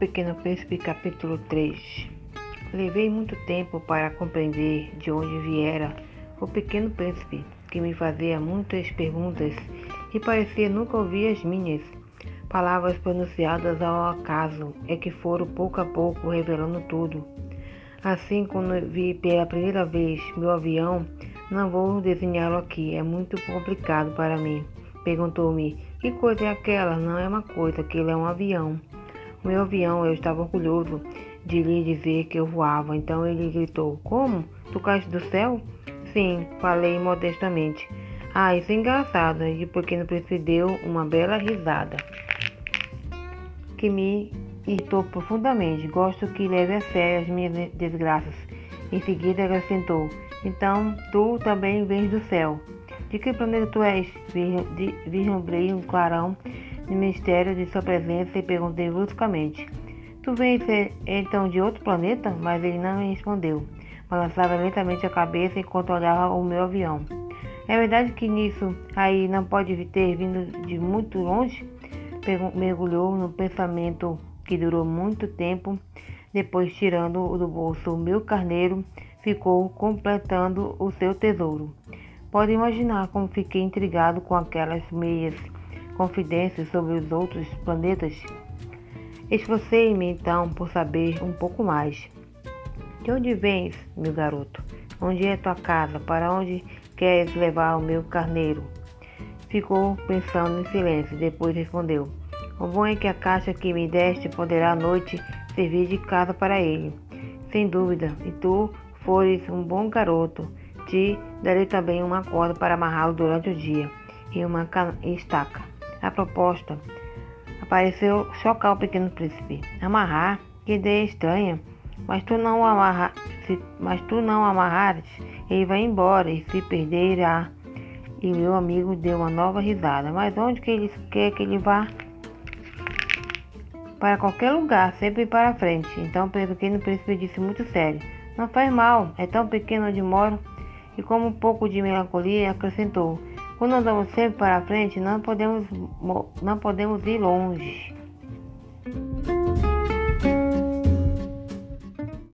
Pequeno Príncipe, capítulo 3 Levei muito tempo para compreender de onde viera o pequeno príncipe, que me fazia muitas perguntas e parecia nunca ouvir as minhas. Palavras pronunciadas ao acaso é que foram pouco a pouco revelando tudo. Assim, quando vi pela primeira vez meu avião, não vou desenhá-lo aqui, é muito complicado para mim. Perguntou-me: Que coisa é aquela? Não é uma coisa, aquilo é um avião. Meu avião, eu estava orgulhoso de lhe dizer que eu voava. Então ele gritou: Como? Tu caíste do céu? Sim, falei modestamente. Ah, isso é engraçado. E o pequeno príncipe deu uma bela risada que me irritou profundamente. Gosto que leve a sério as minhas desgraças. Em seguida acrescentou: Então tu também vens do céu. De que planeta tu és? Vislumbrei um clarão no mistério de sua presença e perguntei bruscamente: Tu vens então de outro planeta? Mas ele não me respondeu. Balançava lentamente a cabeça enquanto olhava o meu avião. É verdade que nisso aí não pode ter vindo de muito longe? Mergulhou no pensamento que durou muito tempo. Depois, tirando do bolso o meu carneiro, ficou completando o seu tesouro. Pode imaginar como fiquei intrigado com aquelas meias confidências sobre os outros planetas. Esforcei-me então por saber um pouco mais. De onde vens, meu garoto? Onde é tua casa? Para onde queres levar o meu carneiro? Ficou pensando em silêncio, depois respondeu: O bom é que a caixa que me deste poderá à noite servir de casa para ele. Sem dúvida, e tu fores um bom garoto, te darei também uma corda para amarrá-lo durante o dia e uma estaca. A proposta pareceu chocar o pequeno príncipe. Amarrar? Que ideia estranha. Mas tu não amarra, se, mas tu não amarrares, ele vai embora e se perderá. E meu amigo deu uma nova risada. Mas onde que ele quer que ele vá? Para qualquer lugar, sempre para frente. Então o pequeno príncipe disse muito sério. Não faz mal, é tão pequeno onde moro. E com um pouco de melancolia acrescentou. Quando andamos sempre para frente, não podemos, não podemos ir longe.